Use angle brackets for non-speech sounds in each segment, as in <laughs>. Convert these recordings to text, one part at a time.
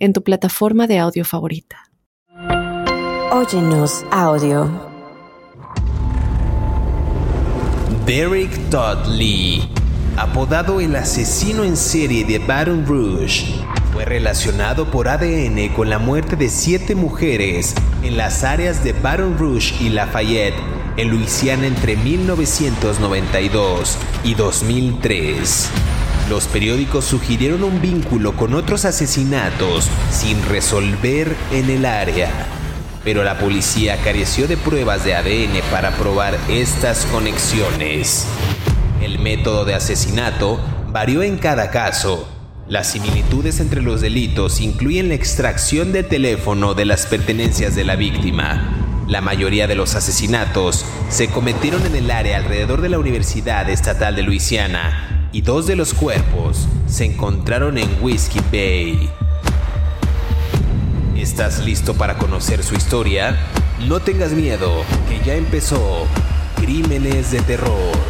en tu plataforma de audio favorita. Óyenos audio. Derek Todd Lee, apodado el asesino en serie de Baton Rouge, fue relacionado por ADN con la muerte de siete mujeres en las áreas de Baton Rouge y Lafayette, en Luisiana entre 1992 y 2003. Los periódicos sugirieron un vínculo con otros asesinatos sin resolver en el área, pero la policía careció de pruebas de ADN para probar estas conexiones. El método de asesinato varió en cada caso. Las similitudes entre los delitos incluyen la extracción de teléfono de las pertenencias de la víctima. La mayoría de los asesinatos se cometieron en el área alrededor de la Universidad Estatal de Luisiana, y dos de los cuerpos se encontraron en Whiskey Bay. ¿Estás listo para conocer su historia? No tengas miedo, que ya empezó Crímenes de Terror.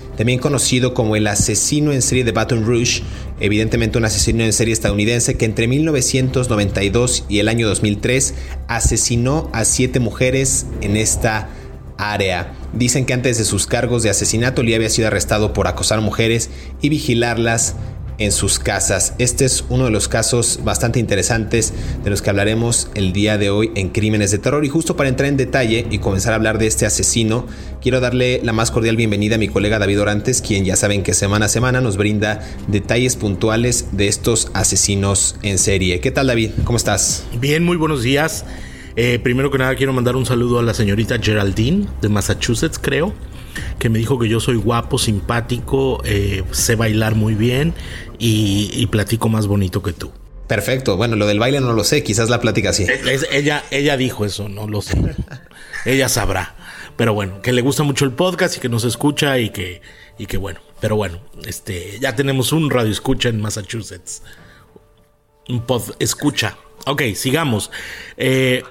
también conocido como el asesino en serie de Baton Rouge, evidentemente un asesino en serie estadounidense que entre 1992 y el año 2003 asesinó a siete mujeres en esta área. Dicen que antes de sus cargos de asesinato Lee había sido arrestado por acosar mujeres y vigilarlas en sus casas. Este es uno de los casos bastante interesantes de los que hablaremos el día de hoy en Crímenes de Terror. Y justo para entrar en detalle y comenzar a hablar de este asesino, quiero darle la más cordial bienvenida a mi colega David Orantes, quien ya saben que semana a semana nos brinda detalles puntuales de estos asesinos en serie. ¿Qué tal David? ¿Cómo estás? Bien, muy buenos días. Eh, primero que nada quiero mandar un saludo a la señorita Geraldine de Massachusetts, creo que me dijo que yo soy guapo, simpático, eh, sé bailar muy bien y, platico más bonito que tú. Perfecto. Bueno, lo del baile no lo sé, quizás la plática sí. ella, ella dijo eso, no lo sé. ella sabrá. Pero bueno, que le gusta mucho el podcast y que nos escucha y que, y que bueno. Pero bueno, este, ya tenemos un radio escucha en Massachusetts. Un pod escucha. Ok, sigamos. Eh,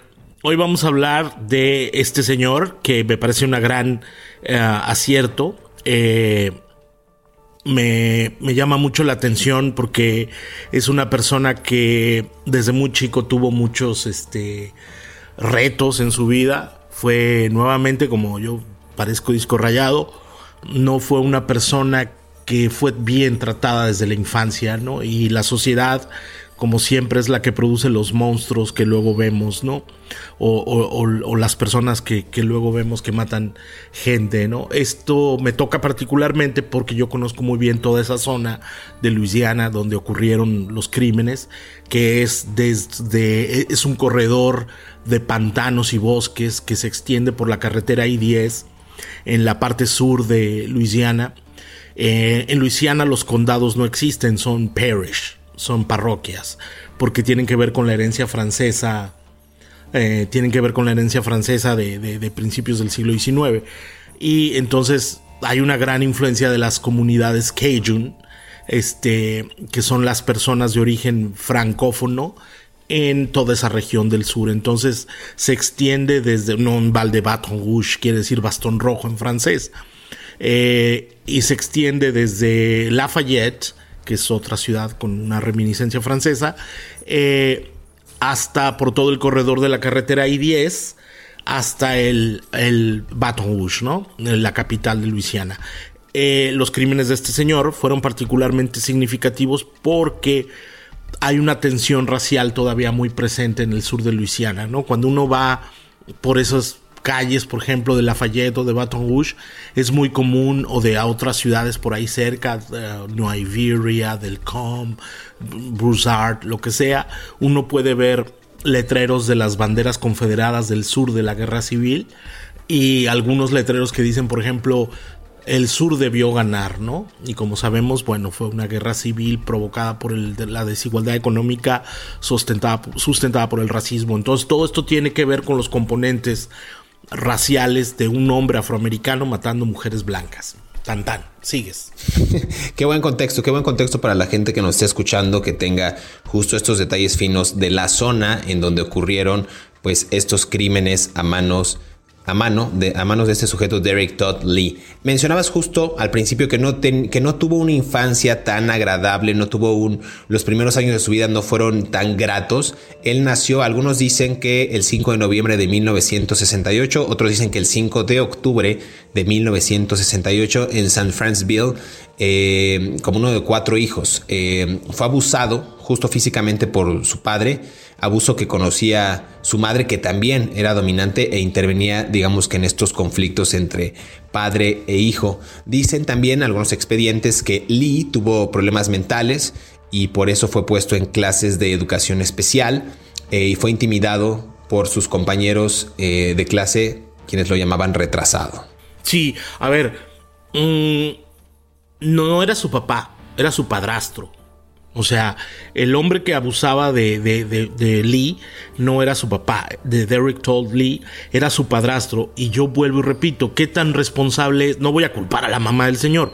hoy vamos a hablar de este señor que me parece una gran eh, acierto. Eh, me, llama mucho la atención porque es una persona que desde muy chico tuvo muchos este, retos en su vida. Fue nuevamente, como yo parezco disco rayado, no fue una persona que fue bien tratada desde la infancia, ¿no? Y la sociedad como siempre es la que produce los monstruos que luego vemos, ¿no? O, las personas que, luego vemos que matan gente, ¿no? Esto me toca particularmente porque yo conozco muy bien toda esa zona de Luisiana donde ocurrieron los crímenes, que es desde, es un corredor de pantanos y bosques que se extiende por la carretera I-10 en la parte sur de Luisiana. Eh, en Luisiana los condados no existen, son parish son parroquias, porque tienen que ver con la herencia francesa, eh, tienen que ver con la herencia francesa de, principios del siglo XIX. Y entonces hay una gran influencia de las comunidades Cajun, este, que son las personas de origen francófono en toda esa región del sur. Entonces se extiende desde, no un Val de Baton Rouge, quiere decir bastón rojo en francés, eh, y se extiende desde Lafayette, que es otra ciudad con una reminiscencia francesa, eh, hasta por todo el corredor de la carretera I-10 hasta el, Baton Rouge, ¿no? La capital de Luisiana. Eh, los crímenes de este señor fueron particularmente significativos porque hay una tensión racial todavía muy presente en el sur de Luisiana, ¿no? Cuando uno va por esas calles, por ejemplo, de Lafayette o de Baton Rouge, es muy común, o de otras ciudades por ahí cerca, uh, New Iberia, del Com, Broussard, lo que sea, uno puede ver letreros de las banderas confederadas del sur de la guerra civil y algunos letreros que dicen, por ejemplo, el sur debió ganar, ¿no? Y como sabemos, bueno, fue una guerra civil provocada por la desigualdad económica sustentada, sustentada por el racismo. Entonces, todo esto tiene que ver con los componentes raciales de un hombre afroamericano matando mujeres blancas. Tan tan, sigues. <laughs> qué buen contexto, qué buen contexto para la gente que nos esté escuchando, que tenga justo estos detalles finos de la zona en donde ocurrieron pues estos crímenes a manos a mano de, a manos de este sujeto Derek Todd Lee. Mencionabas justo al principio que no, que no tuvo una infancia tan agradable, no tuvo un, los primeros años de su vida no fueron tan gratos. Él nació, algunos dicen que el 5 de noviembre de 1968, otros dicen que el 5 de octubre de 1968 en San Francisville, eh, como uno de cuatro hijos. Eh, fue abusado justo físicamente por su padre abuso que conocía su madre, que también era dominante e intervenía, digamos que en estos conflictos entre padre e hijo. Dicen también algunos expedientes que Lee tuvo problemas mentales y por eso fue puesto en clases de educación especial eh, y fue intimidado por sus compañeros eh, de clase, quienes lo llamaban retrasado. Sí, a ver, mm, no era su papá, era su padrastro. O sea, el hombre que abusaba de, de, Lee no era su papá, de Derek Told Lee, era su padrastro. Y yo vuelvo y repito, ¿qué tan responsable es? No voy a culpar a la mamá del señor,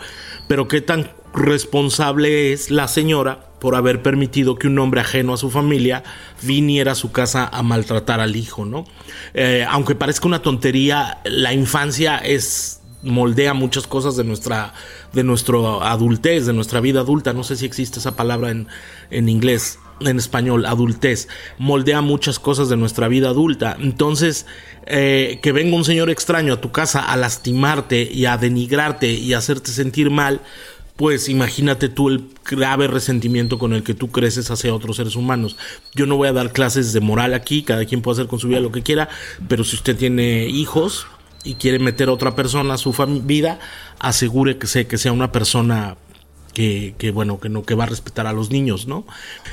pero ¿qué tan responsable es la señora por haber permitido que un hombre ajeno a su familia viniera a su casa a maltratar al hijo, ¿no? Eh, aunque parezca una tontería, la infancia es moldea muchas cosas de nuestra, de nuestro adultez, de nuestra vida adulta. No sé si existe esa palabra en, en inglés, en español, adultez. Moldea muchas cosas de nuestra vida adulta. Entonces, eh, que venga un señor extraño a tu casa a lastimarte y a denigrarte y a hacerte sentir mal, pues imagínate tú el grave resentimiento con el que tú creces hacia otros seres humanos. Yo no voy a dar clases de moral aquí, cada quien puede hacer con su vida lo que quiera, pero si usted tiene hijos, y quiere meter a otra persona a su vida, asegure que, sea, que sea una persona que, bueno, que no, que va a respetar a los niños, ¿no?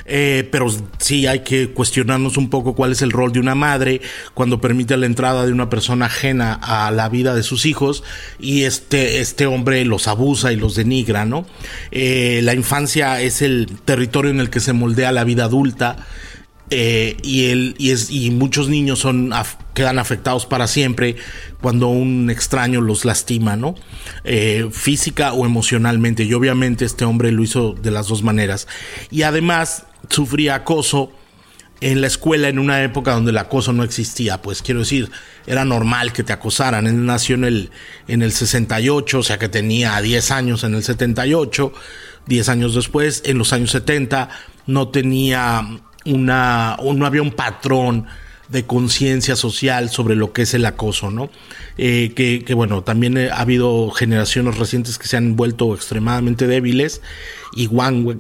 Eh, pero sí hay que cuestionarnos un poco cuál es el rol de una madre cuando permite la entrada de una persona ajena a la vida de sus hijos y este, este hombre los abusa y los denigra, ¿no? Eh, la infancia es el territorio en el que se moldea la vida adulta eh, y, él, y, es, y muchos niños son, quedan afectados para siempre cuando un extraño los lastima, ¿no? Eh, física o emocionalmente. Y obviamente este hombre lo hizo de las dos maneras. Y además sufría acoso en la escuela en una época donde el acoso no existía. Pues quiero decir, era normal que te acosaran. Él nació en el, en el 68, o sea que tenía 10 años en el 78. 10 años después, en los años 70, no tenía una, no había un patrón de conciencia social sobre lo que es el acoso, ¿no? Eh, que, bueno, también ha habido generaciones recientes que se han vuelto extremadamente débiles y,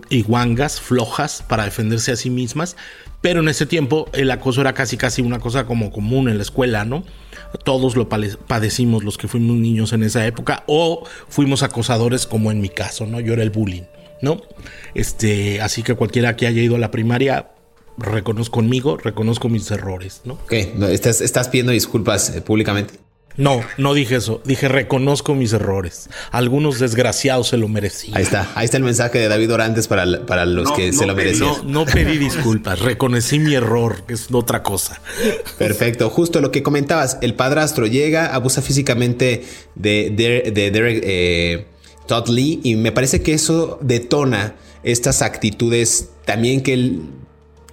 y guangas, flojas para defenderse a sí mismas, pero en ese tiempo el acoso era casi casi una cosa como común en la escuela, ¿no? Todos lo padecimos los que fuimos niños en esa época o fuimos acosadores como en mi caso, ¿no? Yo era el bullying, ¿no? Este, así que cualquiera que haya ido a la primaria reconozco conmigo, reconozco mis errores, ¿no? Ok, estás, estás pidiendo disculpas eh, públicamente. No, no dije eso. Dije reconozco mis errores. Algunos desgraciados se lo merecían. Ahí está. Ahí está el mensaje de David Orantes para, para los que se lo merecían. No, no pedí disculpas. reconocí mi error, que es otra cosa. Perfecto. Justo lo que comentabas. El padrastro llega, abusa físicamente de, de, Derek eh, Todd Lee y me parece que eso detona estas actitudes también que él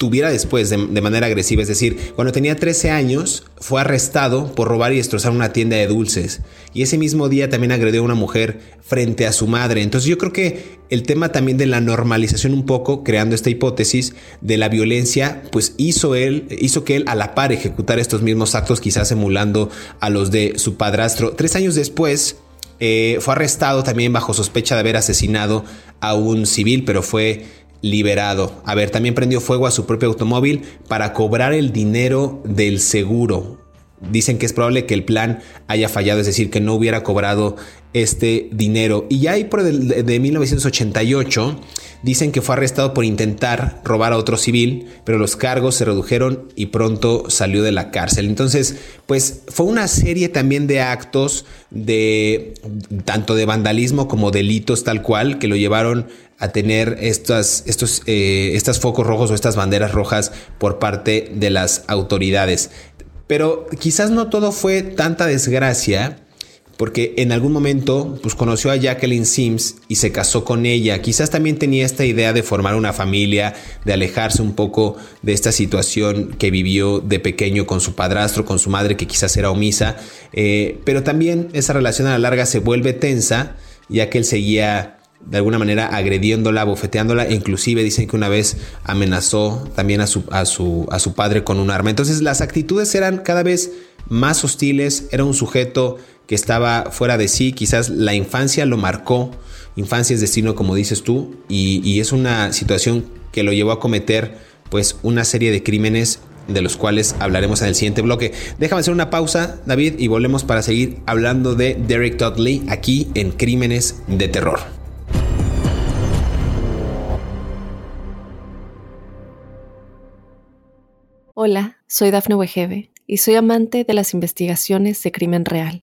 tuviera después de, manera agresiva. Es decir, cuando tenía 13 años fue arrestado por robar y destrozar una tienda de dulces. Y ese mismo día también agredió a una mujer frente a su madre. Entonces yo creo que el tema también de la normalización un poco, creando esta hipótesis de la violencia, pues hizo él, hizo que él a la par ejecutara estos mismos actos, quizás emulando a los de su padrastro. Tres años después, eh, fue arrestado también bajo sospecha de haber asesinado a un civil, pero fue liberado. A ver, también prendió fuego a su propio automóvil para cobrar el dinero del seguro. dicen que es probable que el plan haya fallado, es decir, que no hubiera cobrado este dinero. Y ya ahí por de, de 1988 dicen que fue arrestado por intentar robar a otro civil, pero los cargos se redujeron y pronto salió de la cárcel. Entonces, pues fue una serie también de actos de tanto de vandalismo como delitos tal cual que lo llevaron a tener estos eh, estas focos rojos o estas banderas rojas por parte de las autoridades. Pero quizás no todo fue tanta desgracia, porque en algún momento pues, conoció a Jacqueline Sims y se casó con ella. Quizás también tenía esta idea de formar una familia, de alejarse un poco de esta situación que vivió de pequeño con su padrastro, con su madre que quizás era omisa. Eh, pero también esa relación a la larga se vuelve tensa, ya que él seguía de alguna manera agrediéndola, bofeteándola, e inclusive dicen que una vez amenazó también a su, a su, a su padre con un arma. Entonces las actitudes eran cada vez más hostiles, era un sujeto que estaba fuera de sí, quizás la infancia lo marcó, infancia es destino como dices tú, y, es una situación que lo llevó a cometer pues una serie de crímenes de los cuales hablaremos en el siguiente bloque. Déjame hacer una pausa, David, y volvemos para seguir hablando de Derek Dudley aquí en Crímenes de Terror. Hola, soy Dafne Wegebe y soy amante de las investigaciones de crimen real.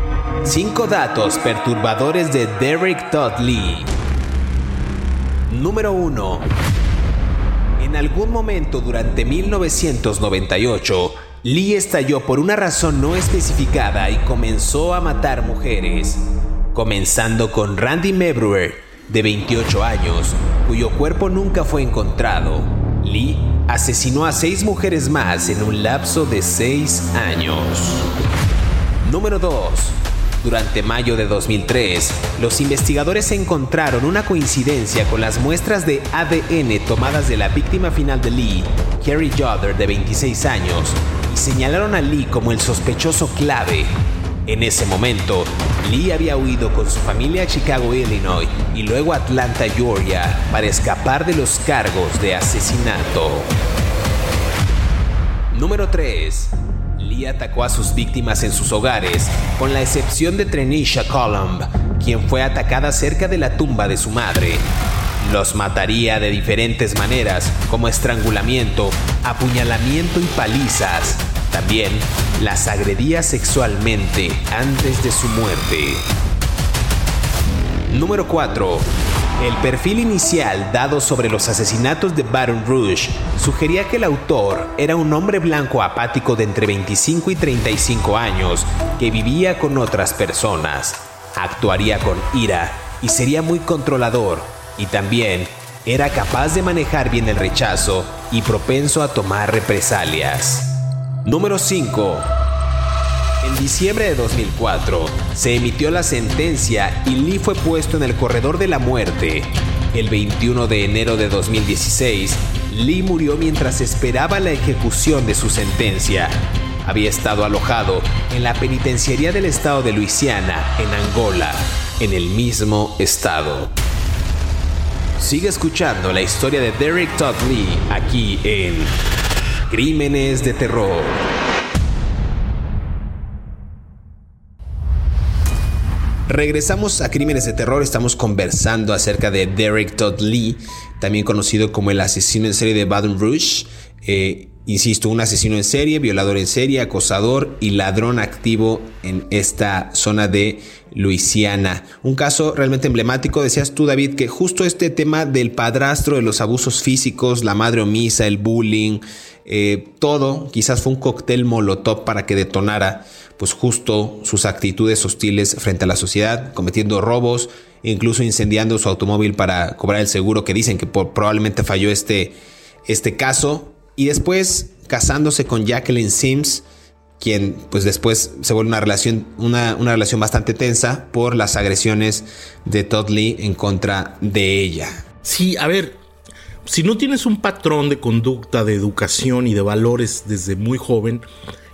5 datos perturbadores de Derek Todd Lee. Número 1. En algún momento durante 1998, Lee estalló por una razón no especificada y comenzó a matar mujeres, comenzando con Randy Mebruer, de 28 años, cuyo cuerpo nunca fue encontrado. Lee asesinó a seis mujeres más en un lapso de seis años. Número 2. Durante mayo de 2003, los investigadores encontraron una coincidencia con las muestras de ADN tomadas de la víctima final de Lee, Carrie Joder, de 26 años, y señalaron a Lee como el sospechoso clave en ese momento, Lee había huido con su familia a Chicago, Illinois y luego a Atlanta, Georgia, para escapar de los cargos de asesinato. Número 3. Atacó a sus víctimas en sus hogares, con la excepción de Trenisha Columb, quien fue atacada cerca de la tumba de su madre. Los mataría de diferentes maneras, como estrangulamiento, apuñalamiento y palizas. También las agredía sexualmente antes de su muerte. Número 4. El perfil inicial dado sobre los asesinatos de Baron Rouge sugería que el autor era un hombre blanco apático de entre 25 y 35 años que vivía con otras personas, actuaría con ira y sería muy controlador y también era capaz de manejar bien el rechazo y propenso a tomar represalias. Número 5. En diciembre de 2004 se emitió la sentencia y Lee fue puesto en el corredor de la muerte. El 21 de enero de 2016, Lee murió mientras esperaba la ejecución de su sentencia. Había estado alojado en la penitenciaría del estado de Luisiana, en Angola, en el mismo estado. Sigue escuchando la historia de Derek Todd Lee aquí en Crímenes de terror. Regresamos a Crímenes de Terror, estamos conversando acerca de Derek Todd Lee, también conocido como el asesino en serie de Baton Rouge. Eh, insisto, un asesino en serie, violador en serie, acosador y ladrón activo en esta zona de Luisiana. Un caso realmente emblemático, decías tú David, que justo este tema del padrastro, de los abusos físicos, la madre omisa, el bullying, eh, todo quizás fue un cóctel molotov para que detonara pues justo sus actitudes hostiles frente a la sociedad, cometiendo robos, incluso incendiando su automóvil para cobrar el seguro que dicen que probablemente falló este, este caso, y después casándose con Jacqueline Sims, quien pues después se vuelve una relación, una, una, relación bastante tensa por las agresiones de Todd Lee en contra de ella. Sí, a ver, si no tienes un patrón de conducta, de educación y de valores desde muy joven,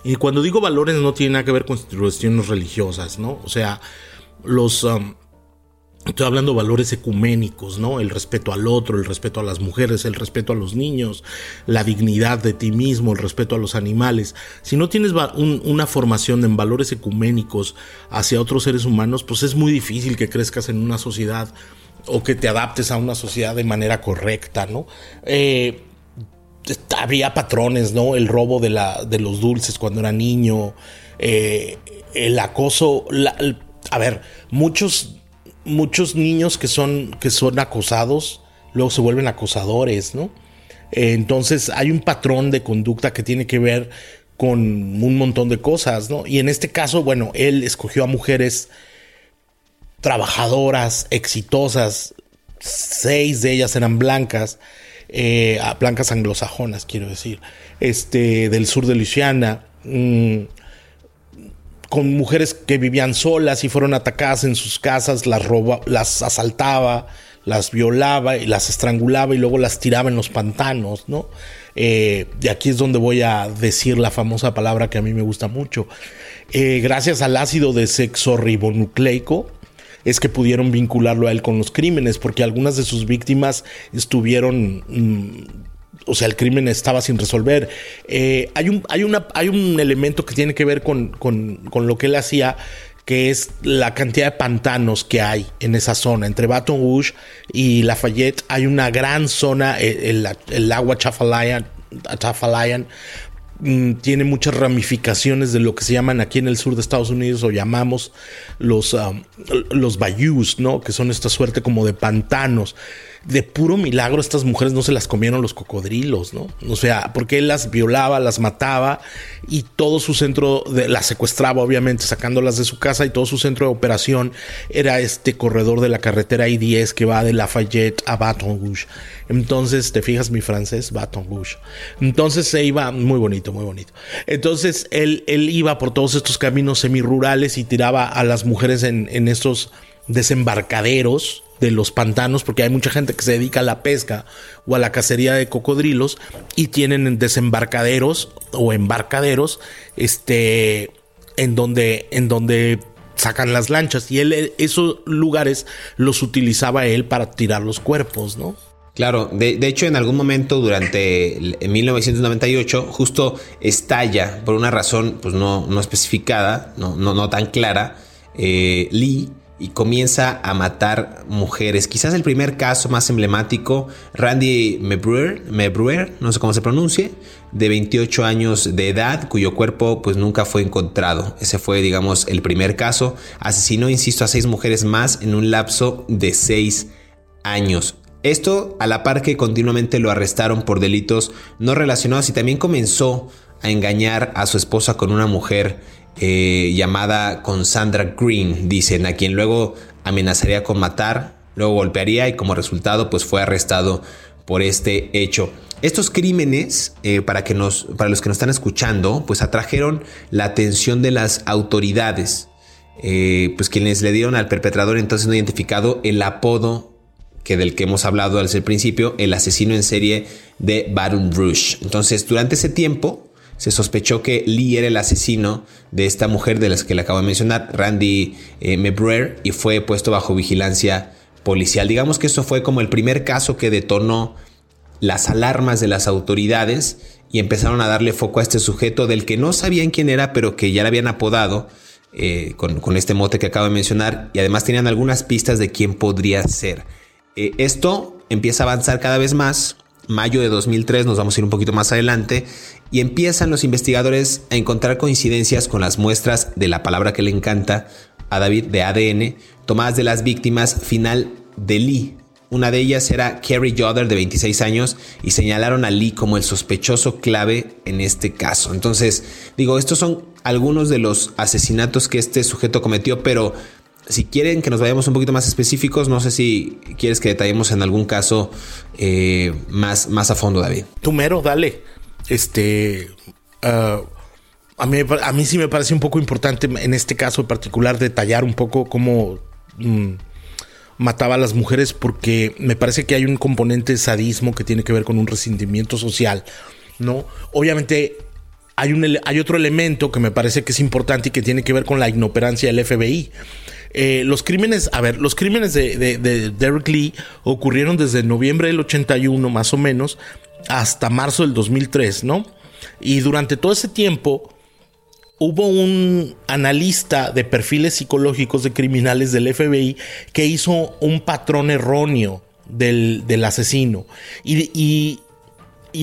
y cuando digo valores no tiene nada que ver con cuestiones religiosas, ¿no? O sea, los... Um, estoy hablando de valores ecuménicos, ¿no? El respeto al otro, el respeto a las mujeres, el respeto a los niños, la dignidad de ti mismo, el respeto a los animales. Si no tienes una formación en valores ecuménicos hacia otros seres humanos, pues es muy difícil que crezcas en una sociedad o que te adaptes a una sociedad de manera correcta, ¿no? Eh, había patrones, ¿no? El robo de, la, de los dulces cuando era niño, eh, el acoso, a ver, muchos, muchos niños que son, que son acosados, luego se vuelven acosadores, ¿no? Eh, entonces hay un patrón de conducta que tiene que ver con un montón de cosas, ¿no? Y en este caso, bueno, él escogió a mujeres trabajadoras, exitosas, seis de ellas eran blancas, eh, blancas anglosajonas, quiero decir, este, del sur de Luisiana, mm, con mujeres que vivían solas y fueron atacadas en sus casas, las, roba, las asaltaba, las violaba y las estrangulaba y luego las tiraba en los pantanos, ¿no? Eh, y aquí es donde voy a decir la famosa palabra que a mí me gusta mucho. Eh, gracias al ácido de sexo ribonucleico, es que pudieron vincularlo a él con los crímenes, porque algunas de sus víctimas estuvieron... O sea, el crimen estaba sin resolver. Eh, hay, un, hay, una, hay un elemento que tiene que ver con, lo que él hacía, que es la cantidad de pantanos que hay en esa zona. Entre Baton Rouge y Lafayette hay una gran zona, eh, el, el agua Chafalayan, Chafalayan Mm, tiene muchas ramificaciones de lo que se llaman aquí en el sur de Estados Unidos o llamamos los, um, los bayous, ¿no? Que son esta suerte como de pantanos de puro milagro estas mujeres no se las comieron los cocodrilos, ¿no? O sea, porque él las violaba, las mataba y todo su centro de, las secuestraba, obviamente, sacándolas de su casa y todo su centro de operación era este corredor de la carretera I-10 que va de Lafayette a Baton Rouge. Entonces, te fijas mi francés, Baton Rouge. Entonces se iba muy bonito, muy bonito. Entonces él, él iba por todos estos caminos semirurales y tiraba a las mujeres en, en estos desembarcaderos de los pantanos, porque hay mucha gente que se dedica a la pesca o a la cacería de cocodrilos y tienen desembarcaderos o embarcaderos, este, en donde, en donde sacan las lanchas y él esos lugares los utilizaba él para tirar los cuerpos, ¿no? Claro, de, hecho en algún momento durante 1998 justo estalla por una razón pues no, no especificada, no, no, tan clara, eh, Lee y comienza a matar mujeres. Quizás el primer caso más emblemático, Randy Mebruer, no sé cómo se pronuncie, de 28 años de edad, cuyo cuerpo pues nunca fue encontrado. Ese fue, digamos, el primer caso. Asesinó, insisto, a seis mujeres más en un lapso de seis años. Esto a la par que continuamente lo arrestaron por delitos no relacionados y también comenzó a engañar a su esposa con una mujer eh, llamada con Sandra Green, dicen, a quien luego amenazaría con matar, luego golpearía y como resultado pues fue arrestado por este hecho. Estos crímenes, eh, para, que nos, para los que nos están escuchando, pues atrajeron la atención de las autoridades, eh, pues quienes le dieron al perpetrador entonces no identificado el apodo que del que hemos hablado al principio, el asesino en serie de Baton Rouge. Entonces, durante ese tiempo, se sospechó que Lee era el asesino de esta mujer de las que le acabo de mencionar, Randy eh, y fue puesto bajo vigilancia policial. Digamos que eso fue como el primer caso que detonó las alarmas de las autoridades y empezaron a darle foco a este sujeto del que no sabían quién era, pero que ya le habían apodado eh, con, este mote que acabo de mencionar y además tenían algunas pistas de quién podría ser. Eh, esto empieza a avanzar cada vez más. Mayo de 2003, nos vamos a ir un poquito más adelante, y empiezan los investigadores a encontrar coincidencias con las muestras de la palabra que le encanta a David de ADN tomadas de las víctimas final de Lee. Una de ellas era Carrie Yoder de 26 años y señalaron a Lee como el sospechoso clave en este caso. Entonces, digo, estos son algunos de los asesinatos que este sujeto cometió, pero si quieren que nos vayamos un poquito más específicos, no sé si quieres que detallemos en algún caso eh, más, más a fondo, David. Tú mero, dale este, uh, a mí, a mí sí me parece un poco importante en este caso en particular detallar un poco cómo mm, mataba a las mujeres porque me parece que hay un componente de sadismo que tiene que ver con un resentimiento social, ¿no? Obviamente hay, un, hay otro elemento que me parece que es importante y que tiene que ver con la inoperancia del FBI. Eh, los crímenes, a ver, los crímenes de, de, Derek Lee ocurrieron desde noviembre del 81 más o menos hasta marzo del 2003, ¿no? Y durante todo ese tiempo hubo un analista de perfiles psicológicos de criminales del FBI que hizo un patrón erróneo del, asesino. Y, y,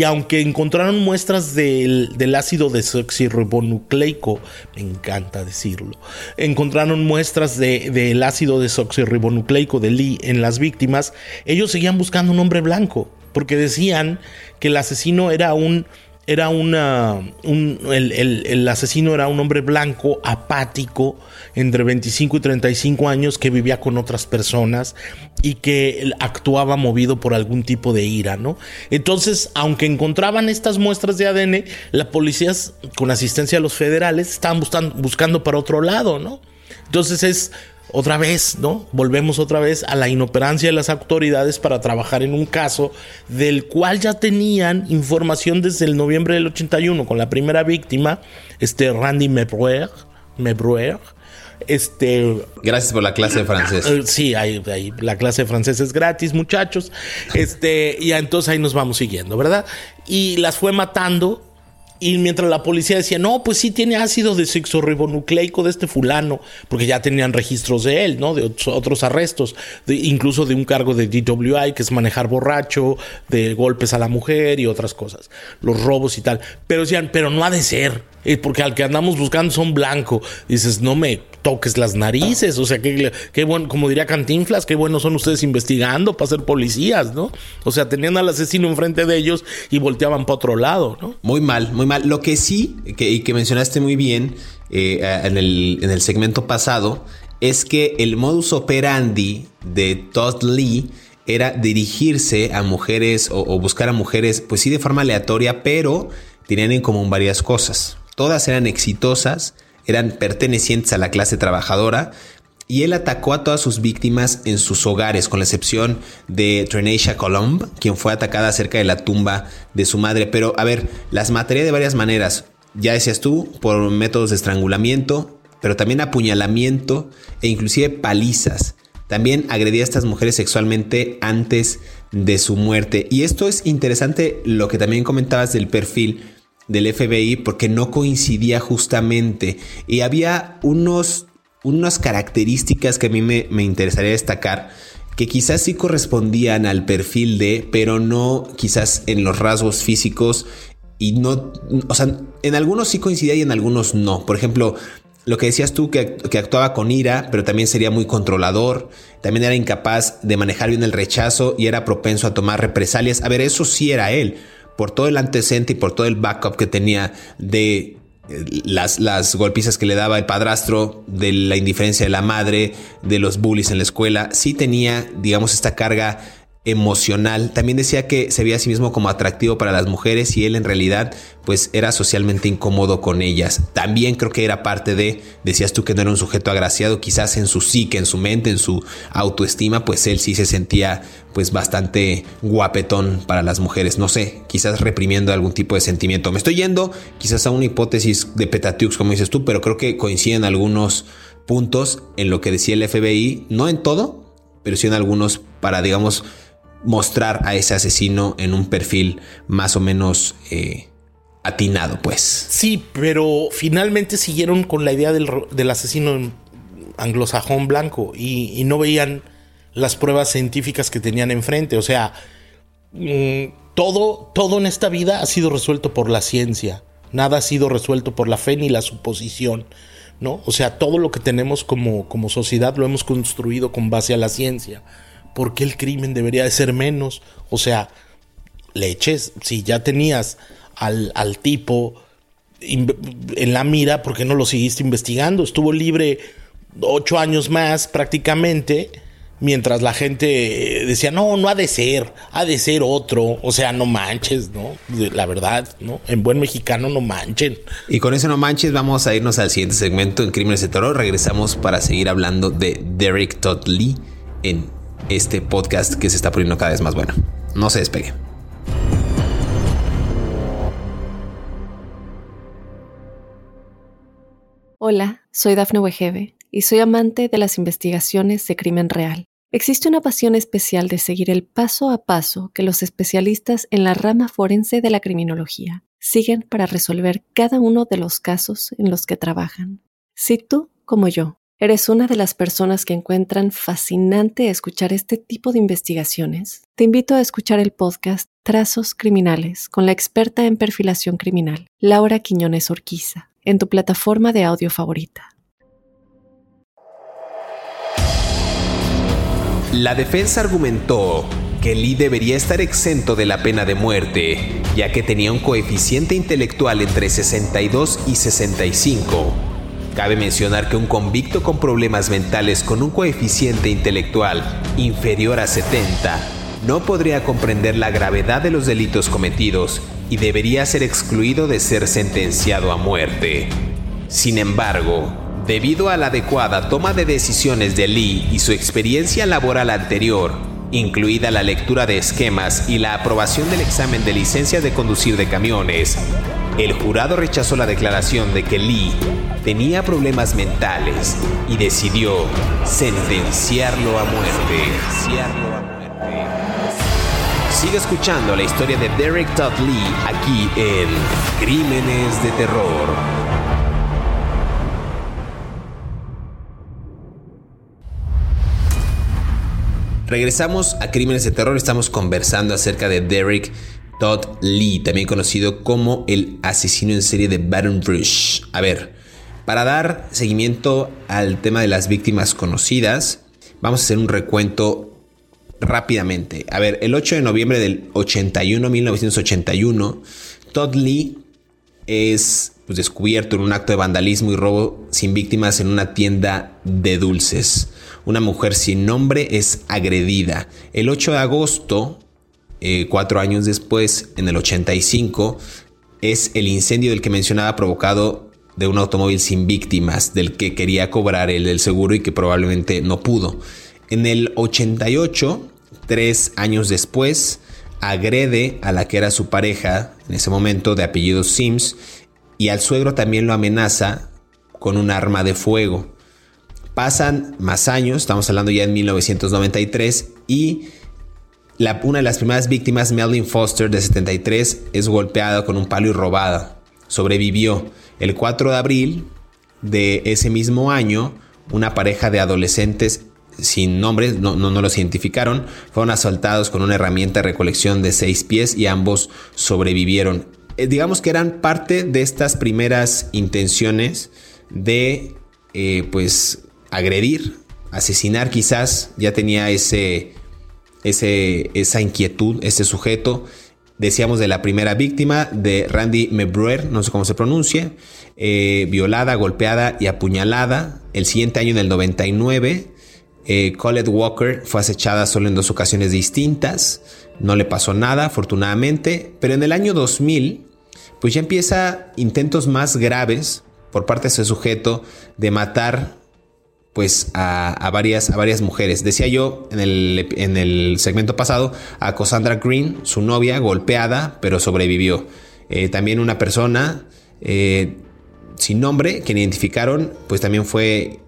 aunque encontraron muestras del, ácido desoxirribonucleico, me encanta decirlo, encontraron muestras del ácido desoxirribonucleico de Lee en las víctimas, ellos seguían buscando un hombre blanco, porque decían que el asesino era un era una. el, asesino era un hombre blanco, apático, entre 25 y 35 años, que vivía con otras personas y que actuaba movido por algún tipo de ira, ¿no? Entonces, aunque encontraban estas muestras de ADN, la policía, con asistencia de los federales, estaban buscando para otro lado, ¿no? Entonces es otra vez, ¿no? Volvemos otra vez a la inoperancia de las autoridades para trabajar en un caso del cual ya tenían información desde el noviembre del 81 con la primera víctima, este Randy Mebruer, Mebruer este, Gracias por la clase de francés. Eh, sí, ahí, la clase de francés es gratis, muchachos. Este, y entonces ahí nos vamos siguiendo, ¿verdad? Y las fue matando y mientras la policía decía, no, pues sí tiene ácido desoxirribonucleico de este fulano, porque ya tenían registros de él, ¿no? De otros arrestos, incluso de un cargo de DWI, que es manejar borracho, de golpes a la mujer y otras cosas, los robos y tal. Pero decían, pero no ha de ser, eh, porque al que andamos buscando son blanco. Dices, no me toques las narices. O sea, qué, qué bueno, como diría Cantinflas, qué buenos son ustedes investigando para ser policías, ¿no? O sea, tenían al asesino enfrente de ellos y volteaban para otro lado, ¿no? Muy mal, muy mal. Lo que sí, que, y que mencionaste muy bien eh, en, el, en el segmento pasado, es que el modus operandi de Todd Lee era dirigirse a mujeres o, o, buscar a mujeres, pues sí, de forma aleatoria, pero tenían en común varias cosas. Todas eran exitosas eran pertenecientes a la clase trabajadora y él atacó a todas sus víctimas en sus hogares, con la excepción de Trenacia Colomb, quien fue atacada cerca de la tumba de su madre. Pero, a ver, las mataría de varias maneras. Ya decías tú, por métodos de estrangulamiento, pero también apuñalamiento e inclusive palizas. También agredía a estas mujeres sexualmente antes de su muerte. Y esto es interesante lo que también comentabas del perfil del FBI porque no coincidía justamente y había unos, unas características que a mí me, me interesaría destacar que quizás sí correspondían al perfil de, pero no quizás en los rasgos físicos y no, o sea, en algunos sí coincidía y en algunos no. Por ejemplo, lo que decías tú, que, que, actuaba con ira, pero también sería muy controlador, también era incapaz de manejar bien el rechazo y era propenso a tomar represalias. A ver, eso sí era él, por todo el antecedente y por todo el backup que tenía de eh, las, las golpizas que le daba el padrastro, de la indiferencia de la madre, de los bullies en la escuela, sí tenía, digamos, esta carga emocional. También decía que se veía a sí mismo como atractivo para las mujeres y él en realidad pues era socialmente incómodo con ellas. También creo que era parte de, decías tú que no era un sujeto agraciado, quizás en su psique, en su mente, en su autoestima, pues él sí se sentía pues bastante guapetón para las mujeres. No sé, quizás reprimiendo algún tipo de sentimiento. Me estoy yendo quizás a una hipótesis de Petatiux, como dices tú, pero creo que coinciden algunos puntos en lo que decía el FBI, no en todo, pero sí en algunos para, digamos, mostrar a ese asesino en un perfil más o menos eh, atinado, pues. Sí, pero finalmente siguieron con la idea del, asesino anglosajón blanco y, no veían las pruebas científicas que tenían enfrente. O sea, mm, todo, todo en esta vida ha sido resuelto por la ciencia. Nada ha sido resuelto por la fe ni la suposición. ¿no? O sea, todo lo que tenemos como, como sociedad lo hemos construido con base a la ciencia. ¿Por qué el crimen debería de ser menos? O sea, leches, si ya tenías al, al tipo en la mira, ¿por qué no lo seguiste investigando? Estuvo libre ocho años más prácticamente, Mientras la gente decía, no, no ha de ser, ha de ser otro. O sea, no manches, ¿no? La verdad, ¿no? En buen mexicano no manchen. Y con eso no manches, vamos a irnos al siguiente segmento en Crímenes de Terror. Regresamos para seguir hablando de Derek Todd Lee en este podcast que se está poniendo cada vez más bueno. No se despegue. Hola, soy Dafne Wegebe y soy amante de las investigaciones de crimen real. Existe una pasión especial de seguir el paso a paso que los especialistas en la rama forense de la criminología siguen para resolver cada uno de los casos en los que trabajan. Si tú, como yo, eres una de las personas que encuentran fascinante escuchar este tipo de investigaciones, te invito a escuchar el podcast Trazos Criminales con la experta en perfilación criminal, Laura Quiñones Orquiza, en tu plataforma de audio favorita. La defensa argumentó que Lee debería estar exento de la pena de muerte, ya que tenía un coeficiente intelectual entre 62 y 65. Cabe mencionar que un convicto con problemas mentales con un coeficiente intelectual inferior a 70 no podría comprender la gravedad de los delitos cometidos y debería ser excluido de ser sentenciado a muerte. Sin embargo, Debido a la adecuada toma de decisiones de Lee y su experiencia laboral anterior, incluida la lectura de esquemas y la aprobación del examen de licencia de conducir de camiones, el jurado rechazó la declaración de que Lee tenía problemas mentales y decidió sentenciarlo a muerte. Sigue escuchando la historia de Derek Todd Lee aquí en Crímenes de Terror. Regresamos a Crímenes de Terror, estamos conversando acerca de Derek Todd Lee, también conocido como el asesino en serie de Baton Rouge. A ver, para dar seguimiento al tema de las víctimas conocidas, vamos a hacer un recuento rápidamente. A ver, el 8 de noviembre del 81, 1981, Todd Lee es pues, descubierto en un acto de vandalismo y robo sin víctimas en una tienda de dulces una mujer sin nombre es agredida. El 8 de agosto, eh, cuatro años después, en el 85, es el incendio del que mencionaba provocado de un automóvil sin víctimas, del que quería cobrar el, el seguro y que probablemente no pudo. En el 88, tres años después, agrede a la que era su pareja, en ese momento de apellido Sims, y al suegro también lo amenaza con un arma de fuego. Pasan más años, estamos hablando ya en 1993, y una de las primeras víctimas, Melvin Foster, de 73, es golpeada con un palo y robada. Sobrevivió. El 4 de abril de ese mismo año, una pareja de adolescentes sin nombres, no, no, los identificaron, fueron asaltados con una herramienta de recolección de seis pies y ambos sobrevivieron. Eh, digamos que eran parte de estas primeras intenciones de eh, pues agredir, asesinar quizás, ya tenía ese, ese, esa inquietud, ese sujeto. Decíamos de la primera víctima, de Randy Mebruer, no sé cómo se pronuncia, eh, violada, golpeada y apuñalada. El siguiente año, en el 99, eh, Colette Walker fue acechada solo en dos ocasiones distintas. No le pasó nada, afortunadamente. Pero en el año 2000, pues ya empieza intentos más graves por parte de ese sujeto de matar pues a, varias, a varias mujeres. Decía yo en el, en el, segmento pasado a Cassandra Green, su novia, golpeada, pero sobrevivió. Eh, también una persona eh, sin nombre que identificaron, pues también fue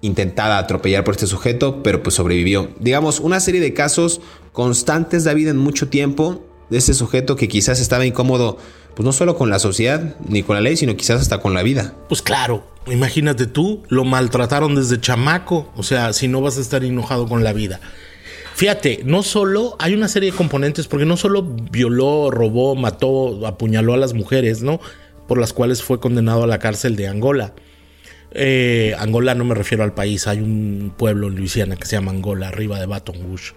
intentada atropellar por este sujeto, pero pues sobrevivió. Digamos, una serie de casos constantes, David, en mucho tiempo, de este sujeto que quizás estaba incómodo pues no solo con la sociedad ni con la ley, sino quizás hasta con la vida. Pues claro, imagínate tú, lo maltrataron desde chamaco, o sea, si no vas a estar enojado con la vida. Fíjate, no solo hay una serie de componentes, porque no solo violó, robó, mató, apuñaló a las mujeres, ¿no? Por las cuales fue condenado a la cárcel de Angola. Eh, Angola no me refiero al país, hay un pueblo en Luisiana que se llama Angola, arriba de Baton Rouge,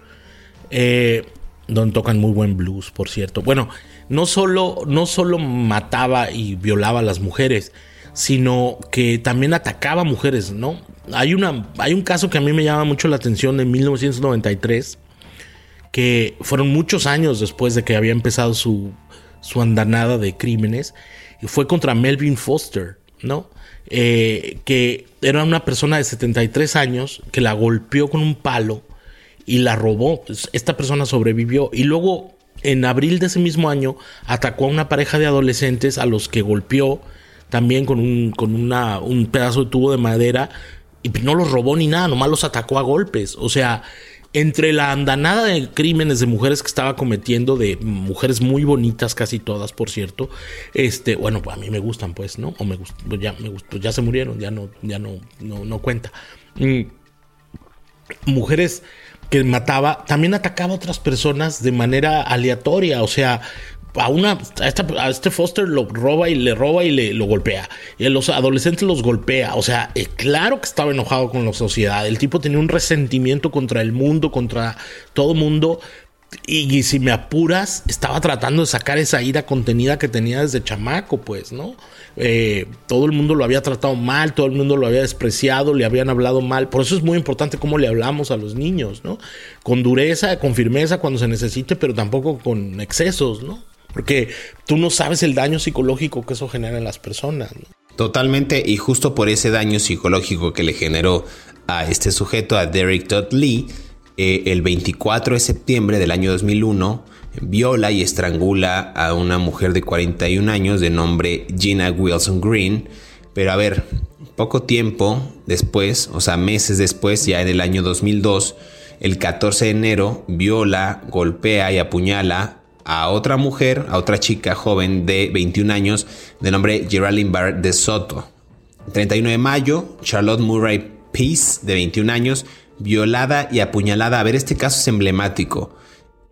eh, donde tocan muy buen blues, por cierto. Bueno, no solo, no solo mataba y violaba a las mujeres, sino que también atacaba mujeres, ¿no? Hay, una, hay un caso que a mí me llama mucho la atención de 1993, que fueron muchos años después de que había empezado su, su andanada de crímenes, y fue contra Melvin Foster, ¿no? Eh, que era una persona de 73 años que la golpeó con un palo y la robó. Esta persona sobrevivió y luego en abril de ese mismo año atacó a una pareja de adolescentes a los que golpeó también con un, con una, un pedazo de tubo de madera y no los robó ni nada, nomás los atacó a golpes. O sea, entre la andanada de crímenes de mujeres que estaba cometiendo, de mujeres muy bonitas, casi todas, por cierto, este, bueno, pues a mí me gustan, pues, ¿no? O me gustan, pues ya, me gustó, ya se murieron, ya no, ya no, no, no cuenta. Mm. Mujeres que mataba, también atacaba a otras personas de manera aleatoria, o sea, a una a, este Foster lo roba y le roba y le lo golpea y a los adolescentes los golpea o sea eh, claro que estaba enojado con la sociedad el tipo tenía un resentimiento contra el mundo contra todo mundo y, si me apuras, estaba tratando de sacar esa ira contenida que tenía desde chamaco, pues, ¿no? Eh, todo el mundo lo había tratado mal, todo el mundo lo había despreciado, le habían hablado mal. Por eso es muy importante cómo le hablamos a los niños, ¿no? Con dureza, con firmeza cuando se necesite, pero tampoco con excesos, ¿no? Porque tú no sabes el daño psicológico que eso genera en las personas. Totalmente, y justo por ese daño psicológico que le generó a este sujeto, a Derek Todd Lee, eh, el 24 de septiembre del año 2001 viola y estrangula a una mujer de 41 años de nombre Gina Wilson Green. Pero a ver, poco tiempo después, o sea, meses después, ya en el año 2002, el 14 de enero, viola, golpea y apuñala a otra mujer, a otra chica joven de 21 años de nombre Geraldine Barrett de Soto. 31 de mayo, Charlotte Murray Peace, de 21 años, violada y apuñalada. A ver, este caso es emblemático.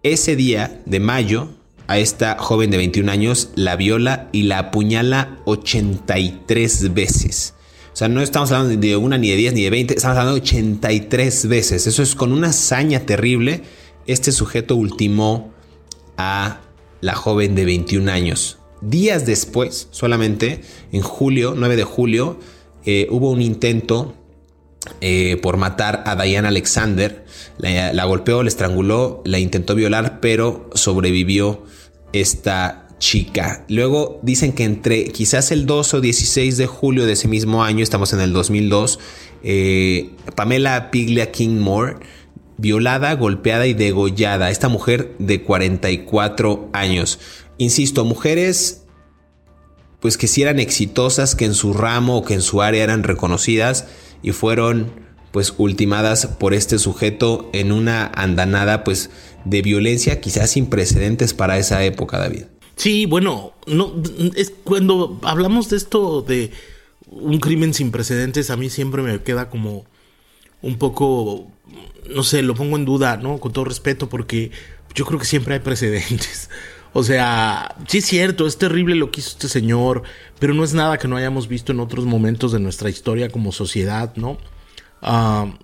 Ese día de mayo, a esta joven de 21 años la viola y la apuñala 83 veces. O sea, no estamos hablando de una, ni de 10, ni de 20, estamos hablando de 83 veces. Eso es con una hazaña terrible. Este sujeto ultimó a la joven de 21 años. Días después, solamente en julio, 9 de julio, eh, hubo un intento eh, por matar a Diane Alexander. La, golpeó, la estranguló, la intentó violar, pero sobrevivió esta chica. Luego dicen que entre quizás el 2 o 16 de julio de ese mismo año, estamos en el 2002, eh, Pamela Piglia King Moore, violada, golpeada y degollada. Esta mujer de 44 años. Insisto, mujeres pues que si eran exitosas, que en su ramo o que en su área eran reconocidas y fueron pues ultimadas por este sujeto en una andanada pues de violencia quizás sin precedentes para esa época, David. Sí, bueno, no es cuando hablamos de esto de un crimen sin precedentes a mí siempre me queda como un poco no sé, lo pongo en duda, ¿no? Con todo respeto porque yo creo que siempre hay precedentes. <laughs> O sea, sí es cierto, es terrible lo que hizo este señor, pero no es nada que no hayamos visto en otros momentos de nuestra historia como sociedad, ¿no? Ah,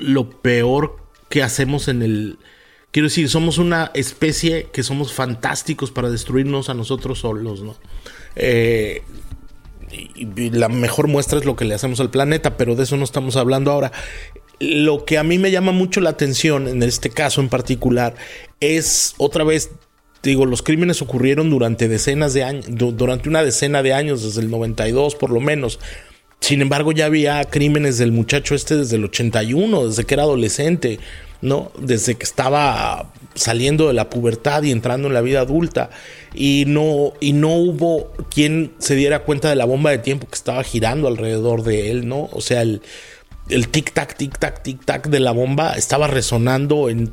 lo peor que hacemos en el... Quiero decir, somos una especie que somos fantásticos para destruirnos a nosotros solos, ¿no? Eh, y la mejor muestra es lo que le hacemos al planeta, pero de eso no estamos hablando ahora. Lo que a mí me llama mucho la atención en este caso en particular es otra vez digo, los crímenes ocurrieron durante decenas de años, durante una decena de años, desde el 92 por lo menos. Sin embargo, ya había crímenes del muchacho este desde el 81, desde que era adolescente, ¿no? Desde que estaba saliendo de la pubertad y entrando en la vida adulta. Y no, y no hubo quien se diera cuenta de la bomba de tiempo que estaba girando alrededor de él, ¿no? O sea, el, el tic-tac, tic-tac, tic-tac de la bomba estaba resonando en,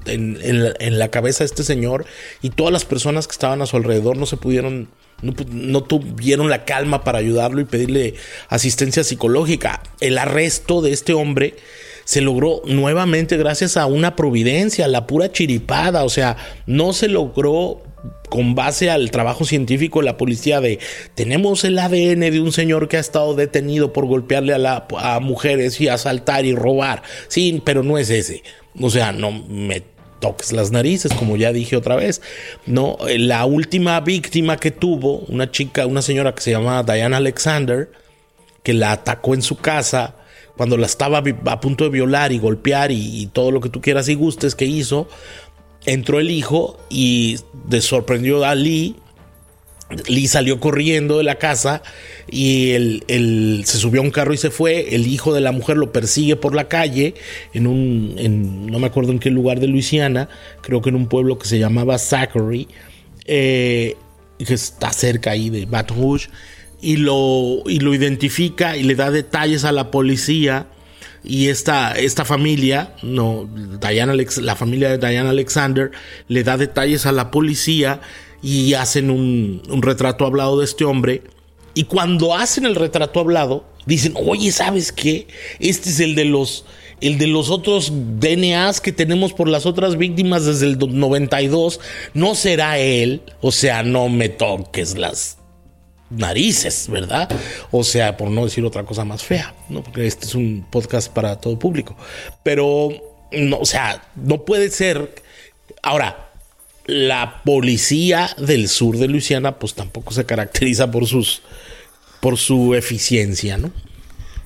la, cabeza de este señor y todas las personas que estaban a su alrededor no se pudieron, no, tuvieron la calma para ayudarlo y pedirle asistencia psicológica. El arresto de este hombre se logró nuevamente gracias a una providencia, la pura chiripada, o sea, no se logró con base al trabajo científico de la policía de tenemos el ADN de un señor que ha estado detenido por golpearle a, la, mujeres y asaltar y robar. Sí, pero no es ese. O sea, no me toques las narices, como ya dije otra vez. No, la última víctima que tuvo, una chica, una señora que se llama Diana Alexander, que la atacó en su casa cuando la estaba a punto de violar y golpear y, todo lo que tú quieras y gustes que hizo, entró el hijo y sorprendió a Lee. Lee salió corriendo de la casa y él, se subió a un carro y se fue. El hijo de la mujer lo persigue por la calle en un, no me acuerdo en qué lugar de Luisiana, creo que en un pueblo que se llamaba Zachary, eh, que está cerca ahí de Baton Rouge y lo, y lo identifica y le da detalles a la policía. Y esta, esta familia, no, la familia de Diana Alexander, le da detalles a la policía y hacen un, un retrato hablado de este hombre. Y cuando hacen el retrato hablado, dicen, oye, ¿sabes qué? Este es el de los, el de los otros DNAs que tenemos por las otras víctimas desde el 92. No será él. O sea, no me toques las narices, ¿verdad? O sea, por no decir otra cosa más fea, ¿no? Porque este es un podcast para todo público. Pero, no, o sea, no puede ser. Ahora, la policía del sur de Luisiana, pues tampoco se caracteriza por sus. por su eficiencia, ¿no?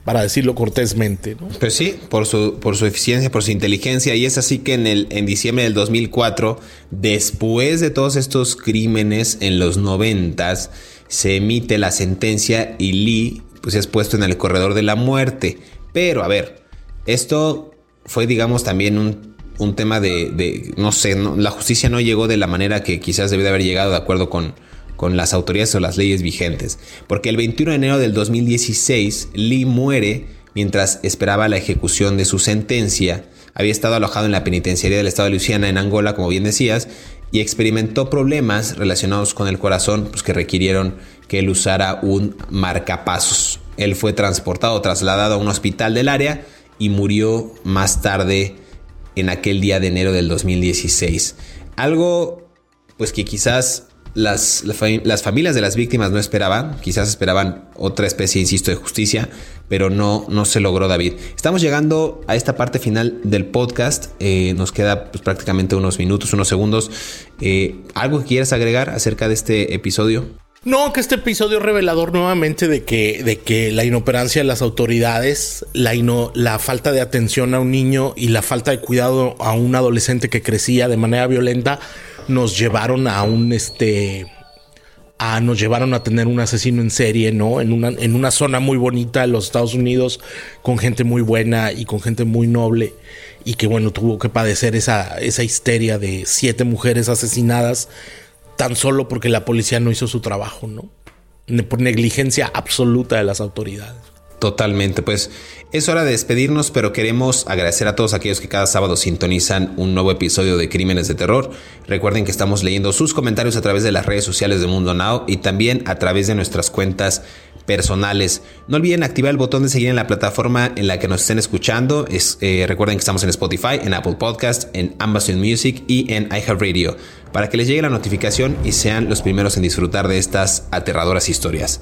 Para decirlo cortésmente, ¿no? Pues sí, por su, por su eficiencia, por su inteligencia. Y es así que en, el, en diciembre del 2004, después de todos estos crímenes en los noventas, se emite la sentencia y Lee pues es puesto en el corredor de la muerte. Pero a ver, esto fue digamos también un, tema de, no sé, la justicia no llegó de la manera que quizás debe de haber llegado de acuerdo con, con las autoridades o las leyes vigentes. Porque el 21 de enero del 2016 Lee muere mientras esperaba la ejecución de su sentencia. Había estado alojado en la penitenciaría del estado de Luisiana en Angola, como bien decías, y experimentó problemas relacionados con el corazón pues, que requirieron que él usara un marcapasos. Él fue transportado, trasladado a un hospital del área y murió más tarde en aquel día de enero del 2016. Algo pues que quizás las, las, familias de las víctimas no esperaban, quizás esperaban otra especie, insisto, de justicia, pero no, no se logró David. Estamos llegando a esta parte final del podcast, eh, nos queda pues, prácticamente unos minutos, unos segundos. Eh, ¿Algo que quieras agregar acerca de este episodio? No, que este episodio es revelador nuevamente de que, de que la inoperancia de las autoridades, la, la falta de atención a un niño y la falta de cuidado a un adolescente que crecía de manera violenta nos llevaron a un este a, nos llevaron a tener un asesino en serie, ¿no? En una, en una zona muy bonita de los Estados Unidos, con gente muy buena y con gente muy noble, y que bueno, tuvo que padecer esa, esa histeria de siete mujeres asesinadas tan solo porque la policía no hizo su trabajo, ¿no? Por negligencia absoluta de las autoridades. Totalmente, pues es hora de despedirnos, pero queremos agradecer a todos aquellos que cada sábado sintonizan un nuevo episodio de Crímenes de Terror. Recuerden que estamos leyendo sus comentarios a través de las redes sociales de Mundo Now y también a través de nuestras cuentas personales. No olviden activar el botón de seguir en la plataforma en la que nos estén escuchando. Es, eh, recuerden que estamos en Spotify, en Apple Podcast, en Amazon Music y en iHeartRadio para que les llegue la notificación y sean los primeros en disfrutar de estas aterradoras historias.